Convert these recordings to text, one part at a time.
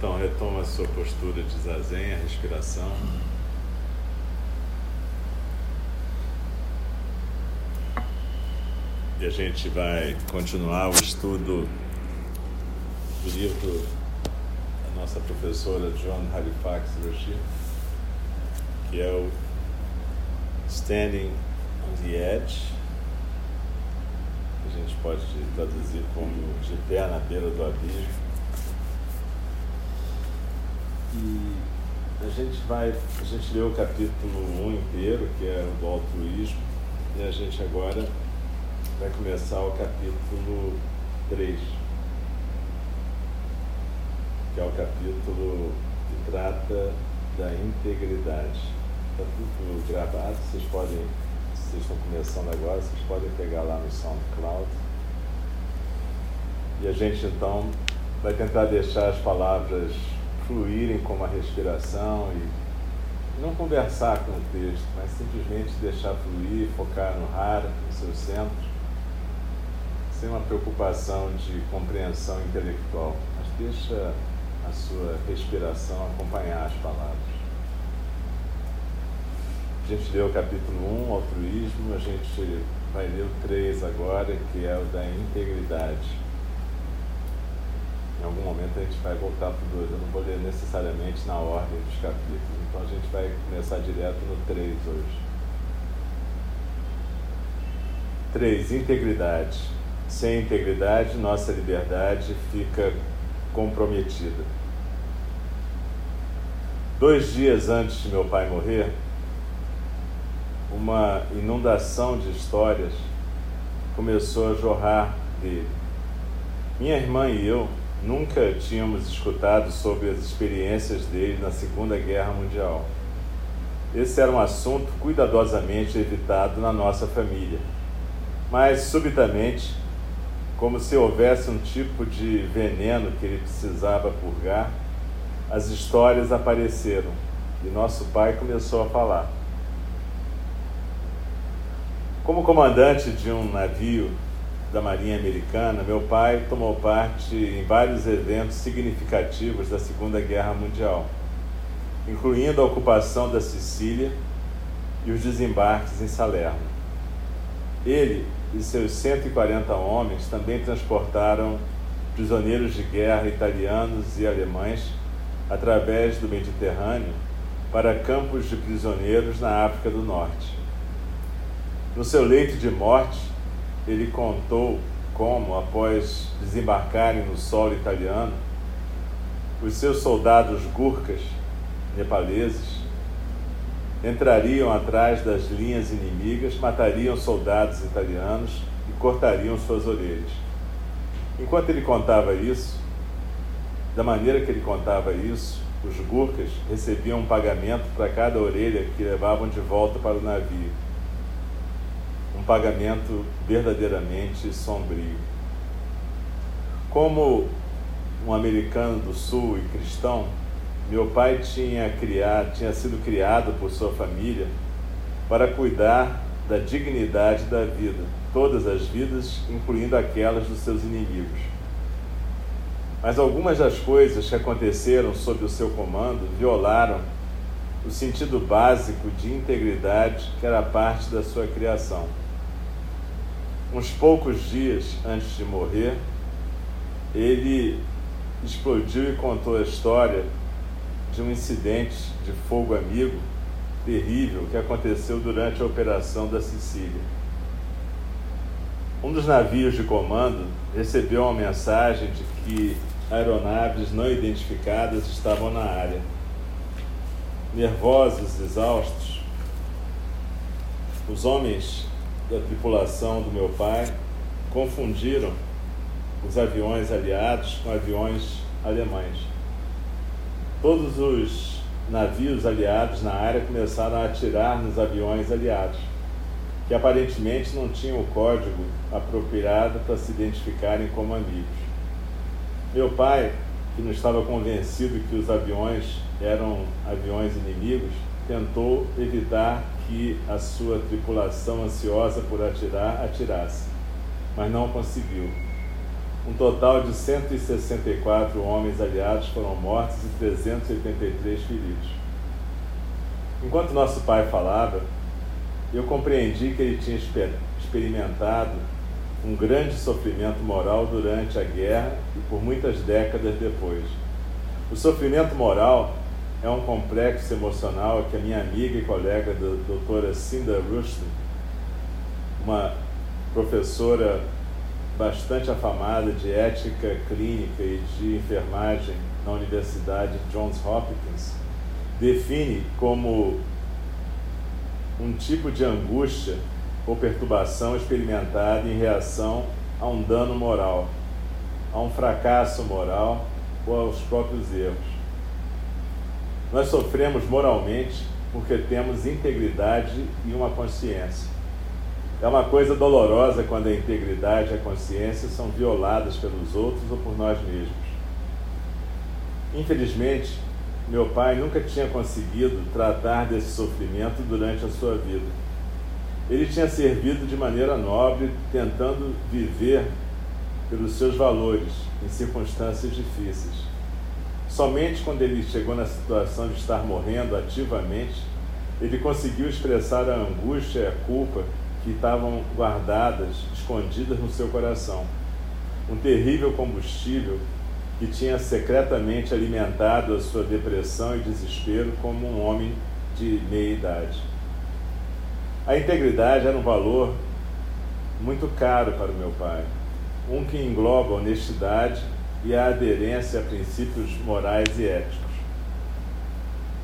Então, retoma a sua postura de zazen, a respiração. E a gente vai continuar o estudo do livro da nossa professora John Halifax Roshi, que é o Standing on the Edge. A gente pode traduzir como de pé na beira do abismo. E a gente vai, a gente leu o capítulo 1 inteiro, que é o do altruísmo, e a gente agora vai começar o capítulo 3, que é o capítulo que trata da integridade. Está tudo gravado, vocês podem, vocês estão começando agora, vocês podem pegar lá no SoundCloud. E a gente então vai tentar deixar as palavras fluírem como a respiração e não conversar com o texto, mas simplesmente deixar fluir, focar no rara, no seu centro, sem uma preocupação de compreensão intelectual, mas deixa a sua respiração acompanhar as palavras. A gente leu o capítulo 1, altruísmo, a gente vai ler o 3 agora, que é o da integridade. Em algum momento a gente vai voltar para o 2. Eu não vou ler necessariamente na ordem dos capítulos. Então a gente vai começar direto no 3 hoje. 3. Integridade. Sem integridade, nossa liberdade fica comprometida. Dois dias antes de meu pai morrer, uma inundação de histórias começou a jorrar dele. Minha irmã e eu nunca tínhamos escutado sobre as experiências dele na Segunda Guerra Mundial. Esse era um assunto cuidadosamente evitado na nossa família. Mas, subitamente, como se houvesse um tipo de veneno que ele precisava purgar, as histórias apareceram e nosso pai começou a falar. Como comandante de um navio da Marinha Americana, meu pai tomou parte em vários eventos significativos da Segunda Guerra Mundial, incluindo a ocupação da Sicília e os desembarques em Salerno. Ele e seus 140 homens também transportaram prisioneiros de guerra italianos e alemães através do Mediterrâneo para campos de prisioneiros na África do Norte. No seu leito de morte, ele contou como, após desembarcarem no solo italiano, os seus soldados gurkas nepaleses entrariam atrás das linhas inimigas, matariam soldados italianos e cortariam suas orelhas. Enquanto ele contava isso, da maneira que ele contava isso, os gurkas recebiam um pagamento para cada orelha que levavam de volta para o navio um pagamento verdadeiramente sombrio. Como um americano do sul e cristão, meu pai tinha, criado, tinha sido criado por sua família para cuidar da dignidade da vida, todas as vidas, incluindo aquelas dos seus inimigos. Mas algumas das coisas que aconteceram sob o seu comando violaram o sentido básico de integridade que era parte da sua criação. Uns poucos dias antes de morrer, ele explodiu e contou a história de um incidente de fogo amigo terrível que aconteceu durante a operação da Sicília. Um dos navios de comando recebeu uma mensagem de que aeronaves não identificadas estavam na área. Nervosos, exaustos, os homens da tripulação do meu pai confundiram os aviões aliados com aviões alemães. Todos os navios aliados na área começaram a atirar nos aviões aliados, que aparentemente não tinham o código apropriado para se identificarem como amigos. Meu pai, que não estava convencido que os aviões eram aviões inimigos, tentou evitar que a sua tripulação ansiosa por atirar atirasse, mas não conseguiu. Um total de 164 homens aliados foram mortos e 383 feridos. Enquanto nosso pai falava, eu compreendi que ele tinha experimentado um grande sofrimento moral durante a guerra e por muitas décadas depois. O sofrimento moral é um complexo emocional que a minha amiga e colega, a doutora Cinda Rushdie, uma professora bastante afamada de ética clínica e de enfermagem na Universidade Johns Hopkins, define como um tipo de angústia ou perturbação experimentada em reação a um dano moral, a um fracasso moral ou aos próprios erros. Nós sofremos moralmente porque temos integridade e uma consciência. É uma coisa dolorosa quando a integridade e a consciência são violadas pelos outros ou por nós mesmos. Infelizmente, meu pai nunca tinha conseguido tratar desse sofrimento durante a sua vida. Ele tinha servido de maneira nobre, tentando viver pelos seus valores em circunstâncias difíceis. Somente quando ele chegou na situação de estar morrendo ativamente, ele conseguiu expressar a angústia e a culpa que estavam guardadas, escondidas no seu coração. Um terrível combustível que tinha secretamente alimentado a sua depressão e desespero como um homem de meia idade. A integridade era um valor muito caro para o meu pai, um que engloba honestidade e a aderência a princípios morais e éticos.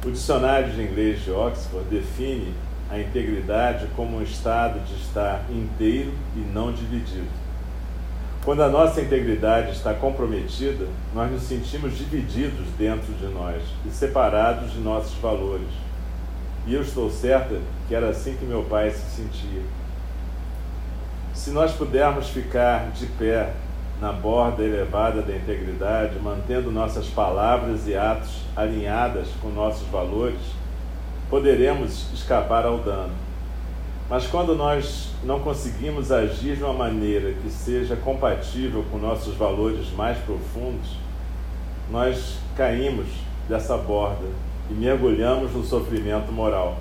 O dicionário de inglês de Oxford define a integridade como um estado de estar inteiro e não dividido. Quando a nossa integridade está comprometida, nós nos sentimos divididos dentro de nós e separados de nossos valores. E eu estou certa que era assim que meu pai se sentia. Se nós pudermos ficar de pé na borda elevada da integridade, mantendo nossas palavras e atos alinhadas com nossos valores, poderemos escapar ao dano. Mas quando nós não conseguimos agir de uma maneira que seja compatível com nossos valores mais profundos, nós caímos dessa borda e mergulhamos no sofrimento moral.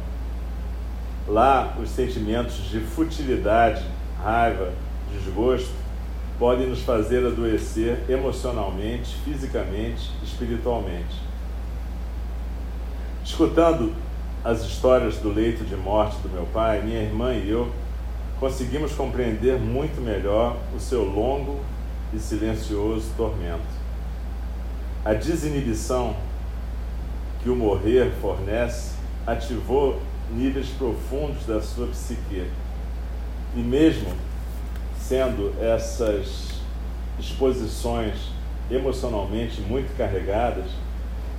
Lá, os sentimentos de futilidade, raiva, desgosto podem nos fazer adoecer emocionalmente, fisicamente, espiritualmente. Escutando as histórias do leito de morte do meu pai, minha irmã e eu conseguimos compreender muito melhor o seu longo e silencioso tormento. A desinibição que o morrer fornece ativou níveis profundos da sua psique. E mesmo sendo essas exposições emocionalmente muito carregadas,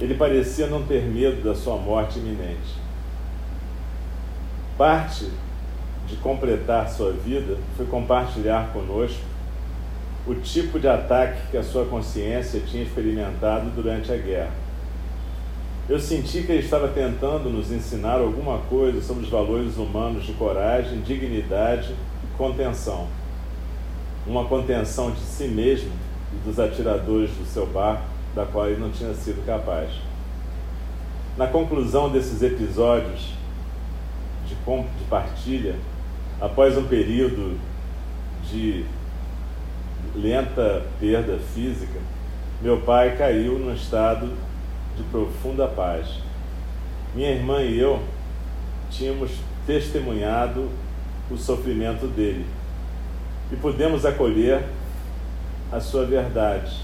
ele parecia não ter medo da sua morte iminente. Parte de completar sua vida foi compartilhar conosco o tipo de ataque que a sua consciência tinha experimentado durante a guerra. eu senti que ele estava tentando nos ensinar alguma coisa sobre os valores humanos de coragem, dignidade e contenção. Uma contenção de si mesmo e dos atiradores do seu barco, da qual ele não tinha sido capaz. Na conclusão desses episódios de, de partilha, após um período de lenta perda física, meu pai caiu num estado de profunda paz. Minha irmã e eu tínhamos testemunhado o sofrimento dele e pudemos acolher a sua verdade,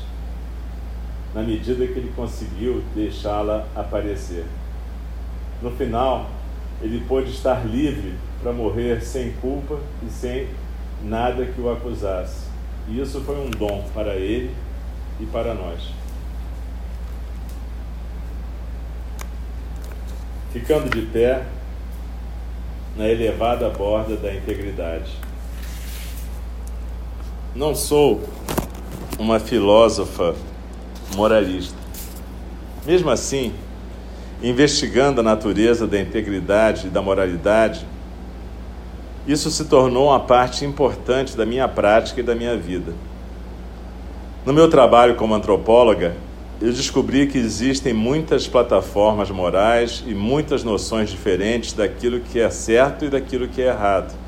na medida que ele conseguiu deixá-la aparecer. No final, ele pôde estar livre para morrer sem culpa e sem nada que o acusasse. E isso foi um dom para ele e para nós. Ficando de pé na elevada borda da integridade. Não sou uma filósofa moralista. Mesmo assim, investigando a natureza da integridade e da moralidade, isso se tornou uma parte importante da minha prática e da minha vida. No meu trabalho como antropóloga, eu descobri que existem muitas plataformas morais e muitas noções diferentes daquilo que é certo e daquilo que é errado.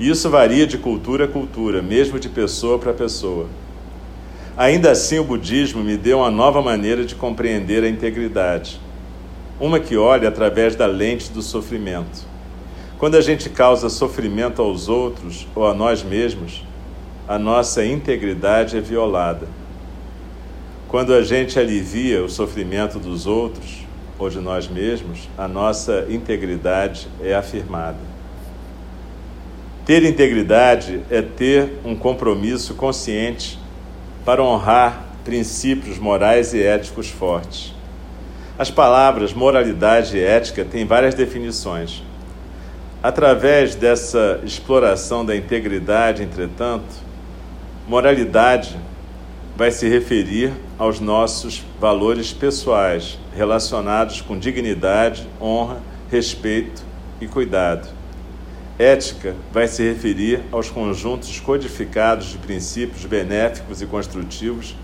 Isso varia de cultura a cultura, mesmo de pessoa para pessoa. Ainda assim, o budismo me deu uma nova maneira de compreender a integridade, uma que olha através da lente do sofrimento. Quando a gente causa sofrimento aos outros ou a nós mesmos, a nossa integridade é violada. Quando a gente alivia o sofrimento dos outros ou de nós mesmos, a nossa integridade é afirmada. Ter integridade é ter um compromisso consciente para honrar princípios morais e éticos fortes. As palavras moralidade e ética têm várias definições. Através dessa exploração da integridade, entretanto, Moralidade vai se referir aos nossos valores pessoais relacionados com dignidade, honra, respeito e cuidado. Ética vai se referir aos conjuntos codificados de princípios benéficos e construtivos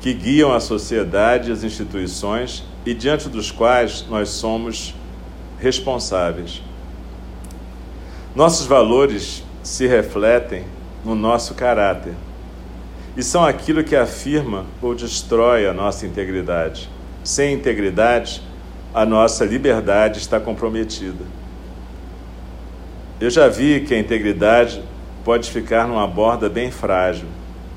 que guiam a sociedade e as instituições e diante dos quais nós somos responsáveis. Nossos valores se refletem no nosso caráter e são aquilo que afirma ou destrói a nossa integridade. Sem integridade, a nossa liberdade está comprometida. Eu já vi que a integridade pode ficar numa borda bem frágil,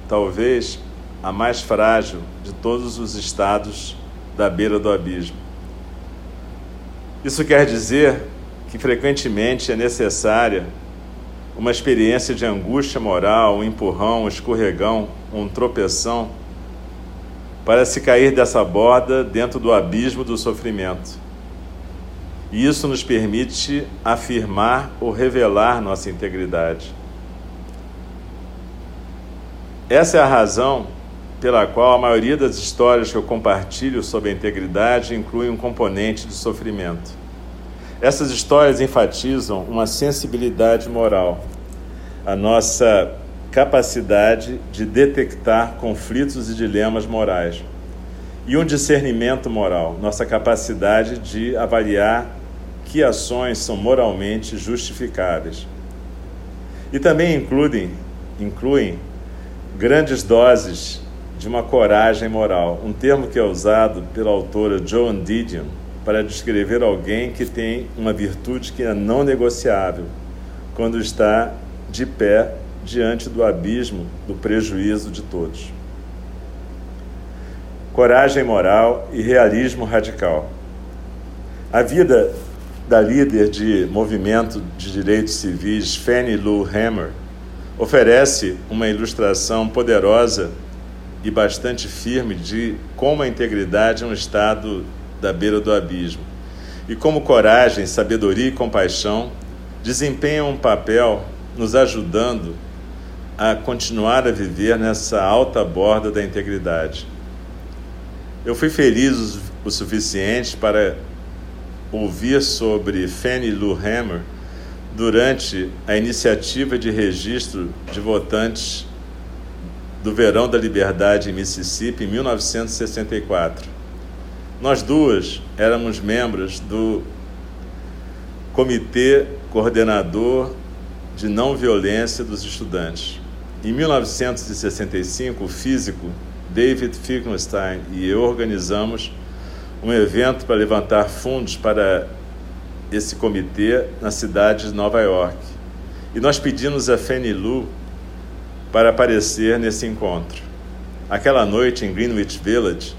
talvez a mais frágil de todos os estados da beira do abismo. Isso quer dizer que frequentemente é necessária uma experiência de angústia moral, um empurrão, um escorregão, um tropeção, para se cair dessa borda dentro do abismo do sofrimento. E isso nos permite afirmar ou revelar nossa integridade. Essa é a razão pela qual a maioria das histórias que eu compartilho sobre a integridade inclui um componente de sofrimento. Essas histórias enfatizam uma sensibilidade moral, a nossa capacidade de detectar conflitos e dilemas morais, e um discernimento moral, nossa capacidade de avaliar que ações são moralmente justificáveis. E também incluem, incluem grandes doses de uma coragem moral, um termo que é usado pela autora Joan Didion para descrever alguém que tem uma virtude que é não negociável quando está de pé diante do abismo do prejuízo de todos. Coragem moral e realismo radical. A vida da líder de movimento de direitos civis Fannie Lou Hamer oferece uma ilustração poderosa e bastante firme de como a integridade é um estado da beira do abismo. E como coragem, sabedoria e compaixão desempenham um papel nos ajudando a continuar a viver nessa alta borda da integridade. Eu fui feliz o suficiente para ouvir sobre Fannie Lou Hammer durante a iniciativa de registro de votantes do Verão da Liberdade em Mississippi em 1964. Nós duas éramos membros do Comitê Coordenador de Não Violência dos Estudantes. Em 1965, o físico David Finkelstein e eu organizamos um evento para levantar fundos para esse comitê na cidade de Nova York. E nós pedimos a Fannie Lou para aparecer nesse encontro. Aquela noite em Greenwich Village,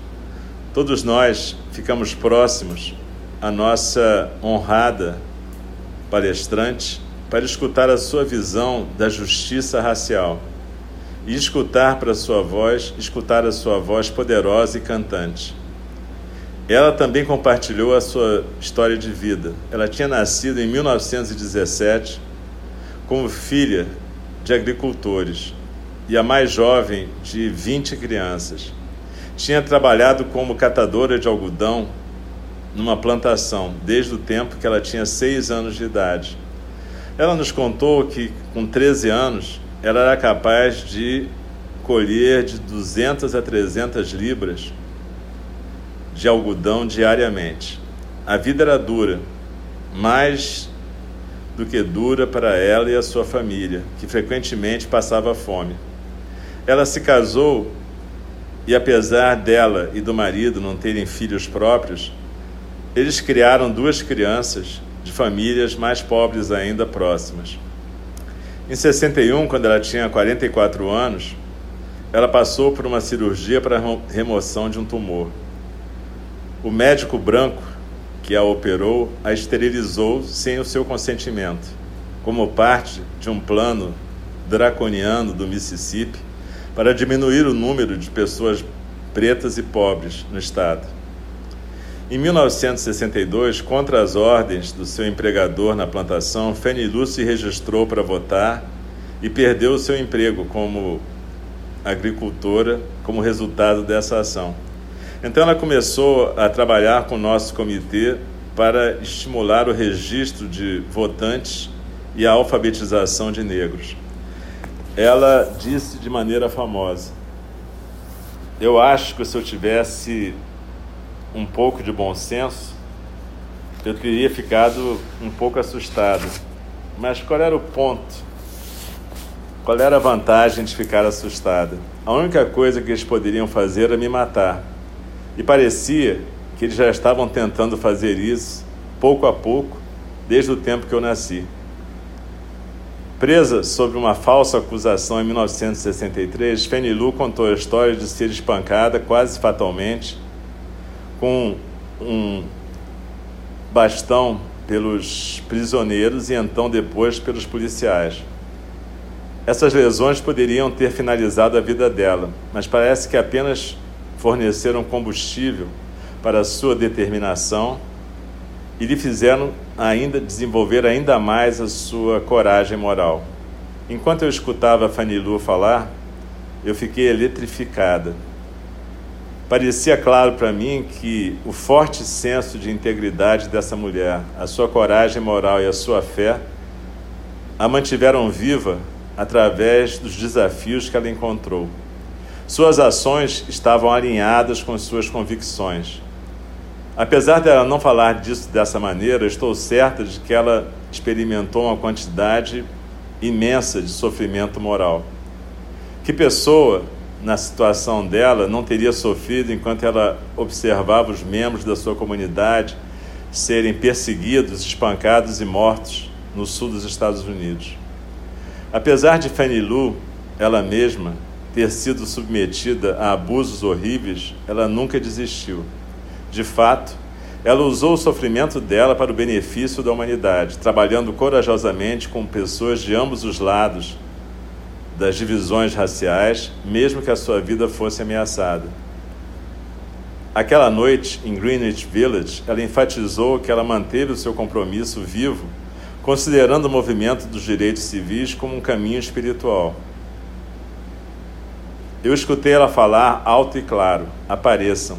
todos nós ficamos próximos à nossa honrada palestrante para escutar a sua visão da justiça racial e escutar para sua voz, escutar a sua voz poderosa e cantante. Ela também compartilhou a sua história de vida. Ela tinha nascido em 1917 como filha de agricultores e a mais jovem de 20 crianças. Tinha trabalhado como catadora de algodão numa plantação desde o tempo que ela tinha seis anos de idade. Ela nos contou que, com 13 anos, ela era capaz de colher de 200 a 300 libras de algodão diariamente. A vida era dura, mais do que dura para ela e a sua família, que frequentemente passava fome. Ela se casou e, apesar dela e do marido não terem filhos próprios, eles criaram duas crianças de famílias mais pobres ainda próximas. Em 61, quando ela tinha 44 anos, ela passou por uma cirurgia para remoção de um tumor. O médico branco que a operou a esterilizou sem o seu consentimento, como parte de um plano draconiano do Mississippi para diminuir o número de pessoas pretas e pobres no estado. Em 1962, contra as ordens do seu empregador na plantação, Fanny Lu se registrou para votar e perdeu o seu emprego como agricultora como resultado dessa ação. Então ela começou a trabalhar com o nosso comitê para estimular o registro de votantes e a alfabetização de negros. Ela disse de maneira famosa: Eu acho que se eu tivesse um pouco de bom senso, eu teria ficado um pouco assustado. Mas qual era o ponto? Qual era a vantagem de ficar assustada? A única coisa que eles poderiam fazer era me matar. E parecia que eles já estavam tentando fazer isso, pouco a pouco, desde o tempo que eu nasci. Presa sob uma falsa acusação em 1963, Fenilu contou a história de ser espancada quase fatalmente com um bastão pelos prisioneiros e então depois pelos policiais. Essas lesões poderiam ter finalizado a vida dela, mas parece que apenas forneceram combustível para sua determinação e lhe fizeram ainda desenvolver ainda mais a sua coragem moral. Enquanto eu escutava Fanilu falar, eu fiquei eletrificada. Parecia claro para mim que o forte senso de integridade dessa mulher, a sua coragem moral e a sua fé a mantiveram viva através dos desafios que ela encontrou. Suas ações estavam alinhadas com suas convicções. Apesar dela não falar disso dessa maneira, estou certa de que ela experimentou uma quantidade imensa de sofrimento moral. Que pessoa na situação dela, não teria sofrido enquanto ela observava os membros da sua comunidade serem perseguidos, espancados e mortos no sul dos Estados Unidos. Apesar de Fanny Lou, ela mesma, ter sido submetida a abusos horríveis, ela nunca desistiu. De fato, ela usou o sofrimento dela para o benefício da humanidade, trabalhando corajosamente com pessoas de ambos os lados das divisões raciais, mesmo que a sua vida fosse ameaçada. Aquela noite, em Greenwich Village, ela enfatizou que ela manteve o seu compromisso vivo, considerando o movimento dos direitos civis como um caminho espiritual. Eu escutei ela falar alto e claro: apareçam.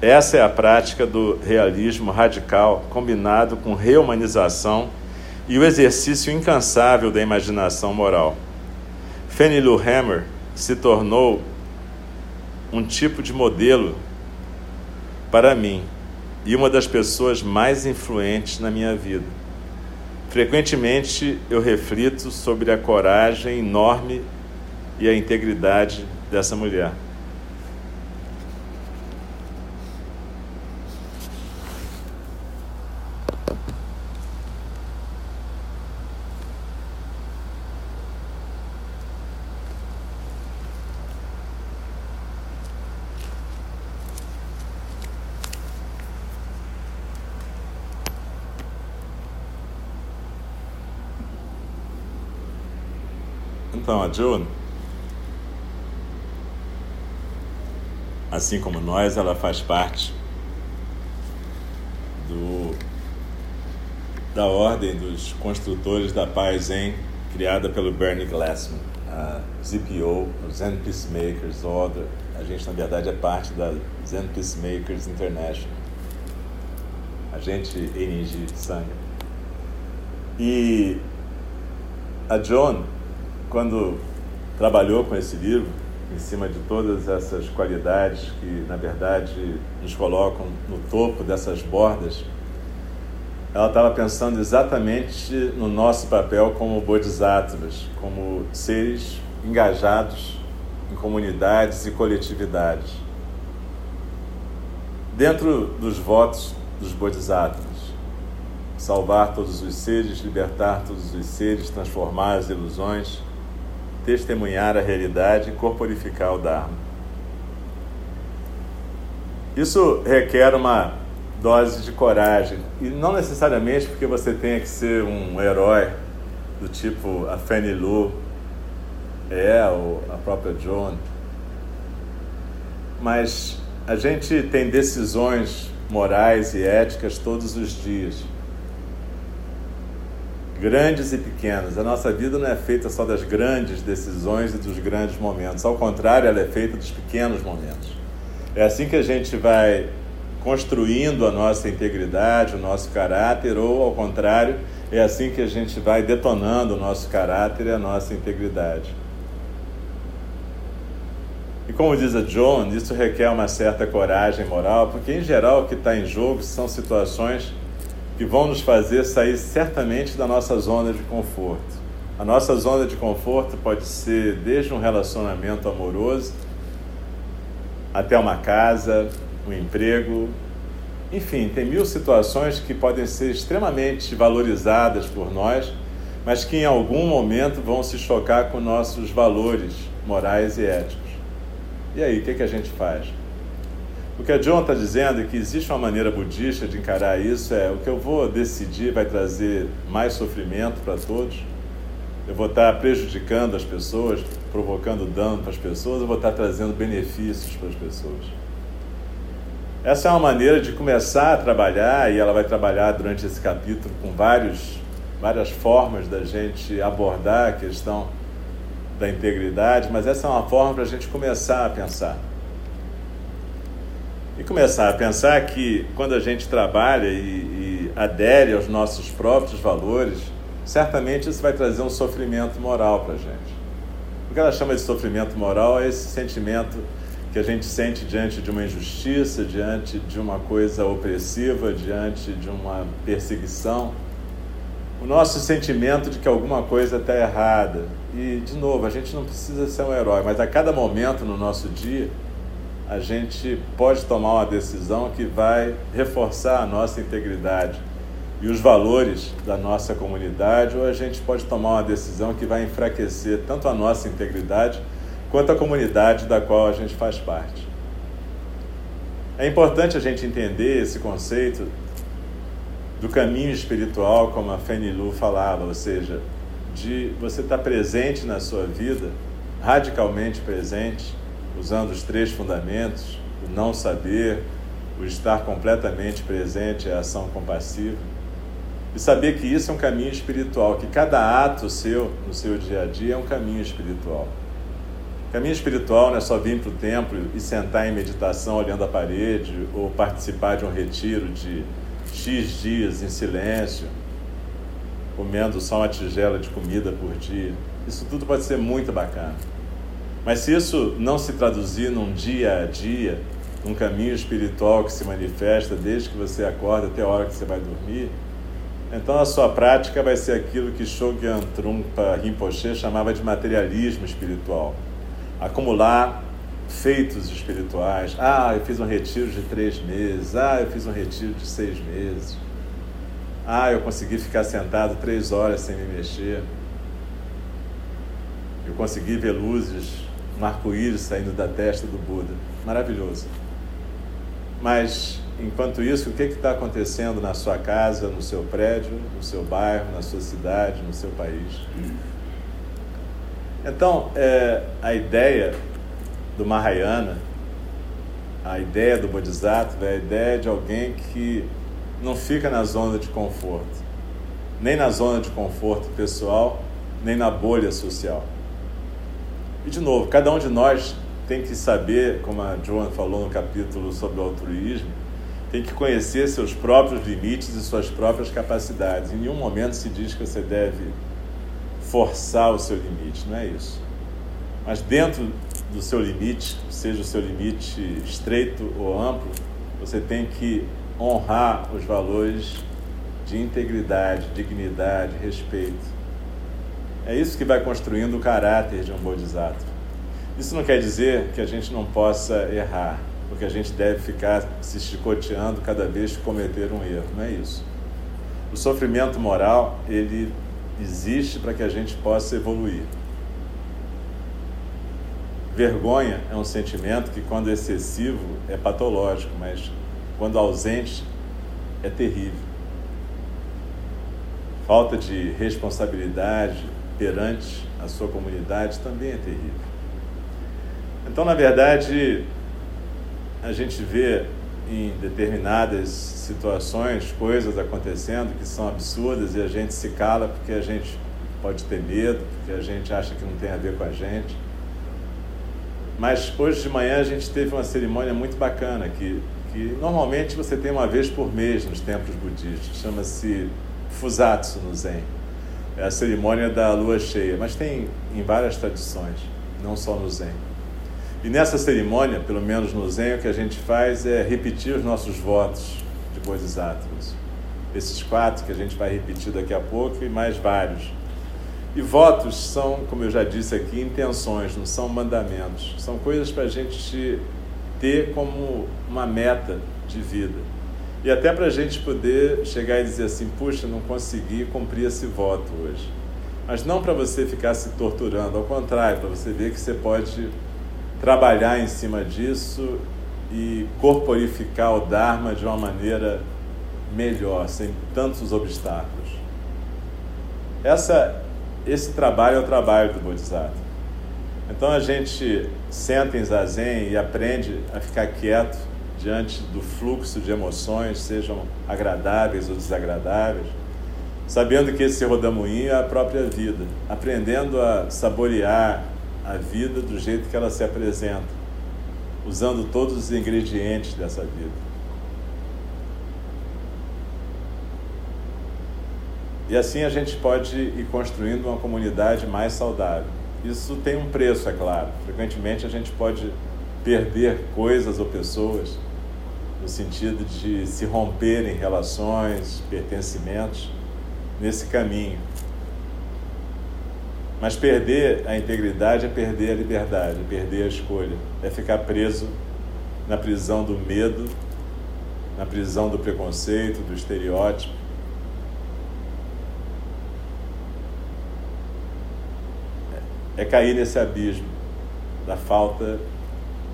Essa é a prática do realismo radical combinado com reumanização e o exercício incansável da imaginação moral. Fanny Hammer se tornou um tipo de modelo para mim e uma das pessoas mais influentes na minha vida. Frequentemente eu reflito sobre a coragem enorme e a integridade dessa mulher. Então, a June, assim como nós, ela faz parte do, da ordem dos construtores da paz em criada pelo Bernie Glassman, a ZPO, os Zen Peacemakers Order. A gente, na verdade, é parte da Zen Peacemakers International. A gente NG Sangha. E a John quando trabalhou com esse livro, em cima de todas essas qualidades que, na verdade, nos colocam no topo dessas bordas, ela estava pensando exatamente no nosso papel como bodhisattvas, como seres engajados em comunidades e coletividades. Dentro dos votos dos bodhisattvas, salvar todos os seres, libertar todos os seres, transformar as ilusões, testemunhar a realidade e corporificar o Dharma. Isso requer uma dose de coragem, e não necessariamente porque você tenha que ser um herói do tipo a Fanny Lou é, ou a própria Joan, mas a gente tem decisões morais e éticas todos os dias grandes e pequenas. A nossa vida não é feita só das grandes decisões e dos grandes momentos. Ao contrário, ela é feita dos pequenos momentos. É assim que a gente vai construindo a nossa integridade, o nosso caráter, ou ao contrário, é assim que a gente vai detonando o nosso caráter e a nossa integridade. E como diz a John, isso requer uma certa coragem moral, porque em geral o que está em jogo são situações que vão nos fazer sair certamente da nossa zona de conforto. A nossa zona de conforto pode ser desde um relacionamento amoroso até uma casa, um emprego, enfim, tem mil situações que podem ser extremamente valorizadas por nós, mas que em algum momento vão se chocar com nossos valores morais e éticos. E aí, o que, que a gente faz? O que a John está dizendo é que existe uma maneira budista de encarar isso, é o que eu vou decidir vai trazer mais sofrimento para todos, eu vou estar tá prejudicando as pessoas, provocando dano para as pessoas, eu vou estar tá trazendo benefícios para as pessoas. Essa é uma maneira de começar a trabalhar, e ela vai trabalhar durante esse capítulo com vários, várias formas da gente abordar a questão da integridade, mas essa é uma forma para a gente começar a pensar e começar a pensar que quando a gente trabalha e, e adere aos nossos próprios valores, certamente isso vai trazer um sofrimento moral para a gente. O que ela chama de sofrimento moral é esse sentimento que a gente sente diante de uma injustiça, diante de uma coisa opressiva, diante de uma perseguição. O nosso sentimento de que alguma coisa está errada. E, de novo, a gente não precisa ser um herói, mas a cada momento no nosso dia, a gente pode tomar uma decisão que vai reforçar a nossa integridade e os valores da nossa comunidade, ou a gente pode tomar uma decisão que vai enfraquecer tanto a nossa integridade quanto a comunidade da qual a gente faz parte. É importante a gente entender esse conceito do caminho espiritual, como a Fanny Lu falava, ou seja, de você estar presente na sua vida, radicalmente presente, usando os três fundamentos: o não saber, o estar completamente presente, a ação compassiva. E saber que isso é um caminho espiritual, que cada ato seu no seu dia a dia é um caminho espiritual. Caminho espiritual não é só vir para o templo e sentar em meditação olhando a parede ou participar de um retiro de X dias em silêncio, comendo só uma tigela de comida por dia. Isso tudo pode ser muito bacana. Mas se isso não se traduzir num dia a dia, num caminho espiritual que se manifesta desde que você acorda até a hora que você vai dormir, então a sua prática vai ser aquilo que Shogyan Trungpa Rinpoche chamava de materialismo espiritual. Acumular feitos espirituais. Ah, eu fiz um retiro de três meses. Ah, eu fiz um retiro de seis meses. Ah, eu consegui ficar sentado três horas sem me mexer. Eu consegui ver luzes, um arco-íris saindo da testa do Buda. Maravilhoso. Mas, enquanto isso, o que está acontecendo na sua casa, no seu prédio, no seu bairro, na sua cidade, no seu país? Então, é, a ideia do Mahayana, a ideia do Bodhisattva é a ideia de alguém que não fica na zona de conforto, nem na zona de conforto pessoal, nem na bolha social. E de novo, cada um de nós tem que saber, como a Joan falou no capítulo sobre o altruísmo, tem que conhecer seus próprios limites e suas próprias capacidades. Em nenhum momento se diz que você deve forçar o seu limite, não é isso. Mas dentro do seu limite, seja o seu limite estreito ou amplo, você tem que honrar os valores de integridade, dignidade, respeito. É isso que vai construindo o caráter de um bodhisattva. Isso não quer dizer que a gente não possa errar, porque a gente deve ficar se chicoteando cada vez que cometer um erro, não é isso. O sofrimento moral, ele existe para que a gente possa evoluir. Vergonha é um sentimento que, quando excessivo, é patológico, mas quando ausente, é terrível. Falta de responsabilidade perante a sua comunidade também é terrível. Então, na verdade, a gente vê em determinadas situações coisas acontecendo que são absurdas e a gente se cala porque a gente pode ter medo, porque a gente acha que não tem a ver com a gente. Mas hoje de manhã a gente teve uma cerimônia muito bacana que, que normalmente você tem uma vez por mês nos templos budistas, chama-se Fusatsu no Zen. É a cerimônia da lua cheia, mas tem em várias tradições, não só no Zen. E nessa cerimônia, pelo menos no Zen, o que a gente faz é repetir os nossos votos de bodhisattvas. Esses quatro que a gente vai repetir daqui a pouco e mais vários. E votos são, como eu já disse aqui, intenções, não são mandamentos. São coisas para a gente ter como uma meta de vida. E até para a gente poder chegar e dizer assim: puxa, não consegui cumprir esse voto hoje. Mas não para você ficar se torturando, ao contrário, para você ver que você pode trabalhar em cima disso e corporificar o Dharma de uma maneira melhor, sem tantos obstáculos. Essa esse trabalho é o trabalho do Bodhisattva. Então a gente senta em zazen e aprende a ficar quieto diante do fluxo de emoções, sejam agradáveis ou desagradáveis, sabendo que esse rodamuinho é a própria vida, aprendendo a saborear a vida do jeito que ela se apresenta, usando todos os ingredientes dessa vida. E assim a gente pode ir construindo uma comunidade mais saudável. Isso tem um preço, é claro. Frequentemente a gente pode perder coisas ou pessoas no sentido de se romper em relações, pertencimentos nesse caminho. Mas perder a integridade é perder a liberdade, é perder a escolha, é ficar preso na prisão do medo, na prisão do preconceito, do estereótipo. é cair nesse abismo da falta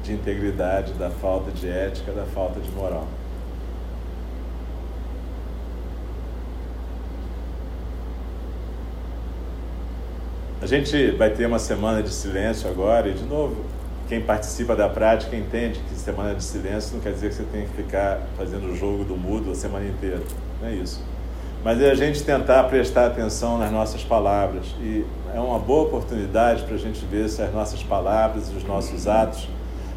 de integridade, da falta de ética, da falta de moral. A gente vai ter uma semana de silêncio agora e, de novo, quem participa da prática entende que semana de silêncio não quer dizer que você tem que ficar fazendo o jogo do mudo a semana inteira. Não é isso. mas é a gente tentar prestar atenção nas nossas palavras. E é uma boa oportunidade para a gente ver se as nossas palavras os nossos atos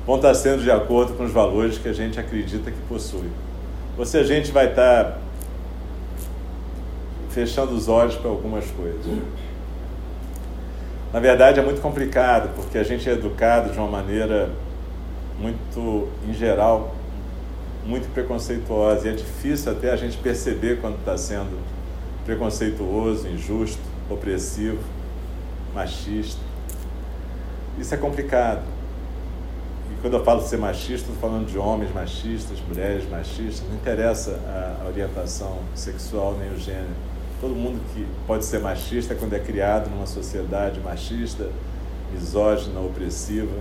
vão estar sendo de acordo com os valores que a gente acredita que possui. Ou se a gente vai estar fechando os olhos para algumas coisas. Na verdade, é muito complicado, porque a gente é educado de uma maneira muito, em geral, muito preconceituosa. E é difícil até a gente perceber quando está sendo preconceituoso, injusto, opressivo, machista. Isso é complicado. Quando eu falo ser machista, estou falando de homens machistas, mulheres machistas, não interessa a orientação sexual nem o gênero. Todo mundo que pode ser machista quando é criado numa sociedade machista, misógina, opressiva.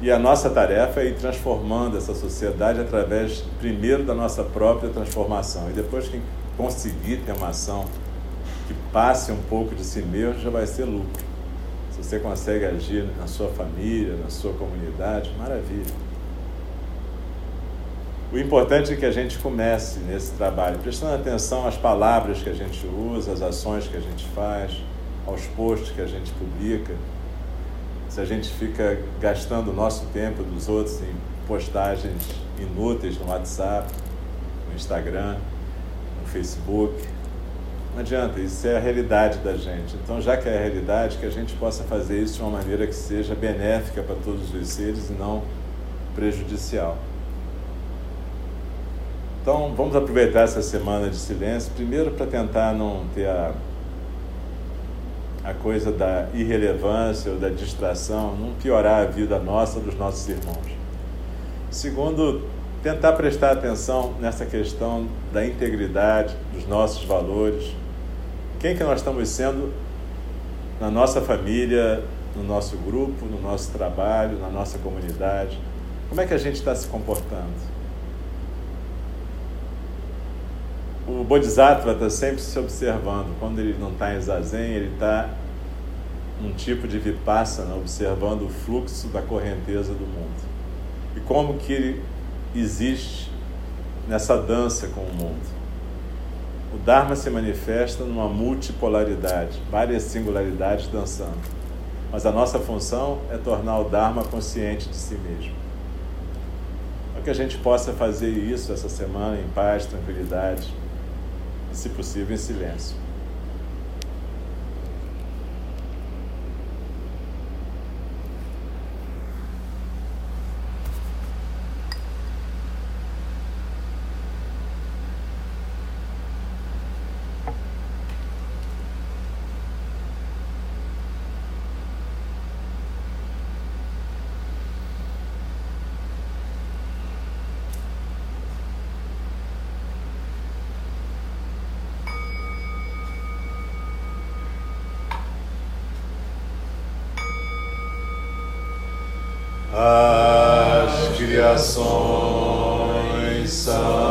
E a nossa tarefa é ir transformando essa sociedade através, primeiro, da nossa própria transformação. E depois que conseguir ter uma ação que passe um pouco de si mesmo, já vai ser lucro. Você consegue agir na sua família, na sua comunidade, maravilha. O importante é que a gente comece nesse trabalho, prestando atenção às palavras que a gente usa, às ações que a gente faz, aos posts que a gente publica se a gente fica gastando o nosso tempo dos outros em postagens inúteis no WhatsApp, no Instagram, no Facebook. Não adianta, isso é a realidade da gente. Então, já que é a realidade, que a gente possa fazer isso de uma maneira que seja benéfica para todos os seres e não prejudicial. Então, vamos aproveitar essa semana de silêncio, primeiro para tentar não ter a a coisa da irrelevância ou da distração, não piorar a vida nossa dos nossos irmãos. Segundo, tentar prestar atenção nessa questão da integridade dos nossos valores. Quem que nós estamos sendo na nossa família, no nosso grupo, no nosso trabalho, na nossa comunidade? Como é que a gente está se comportando? o Bodhisattva está sempre se observando. Quando ele não está em zazen, ele está num tipo de vipassana, observando o fluxo da correnteza do mundo. E como que ele existe nessa dança com o mundo. O Dharma se manifesta numa multipolaridade, várias singularidades dançando. Mas a nossa função é tornar o Dharma consciente de si mesmo. Para que a gente possa fazer isso essa semana em paz, tranquilidade, e, se possível, em silêncio. As criações são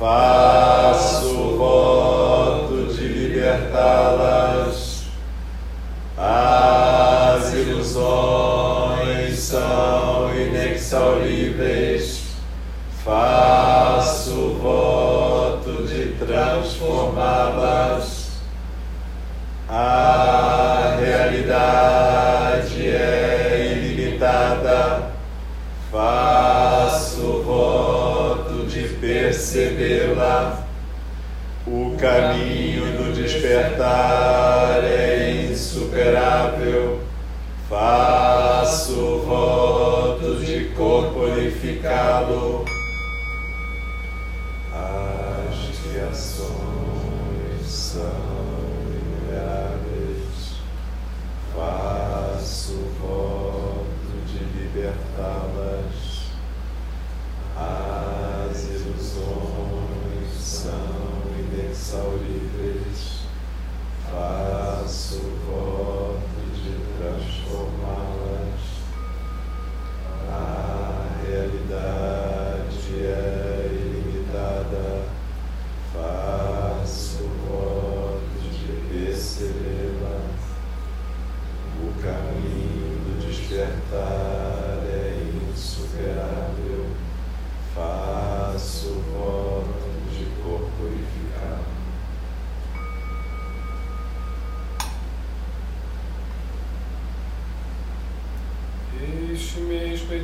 Father.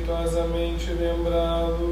Respeitosamente lembrá-los.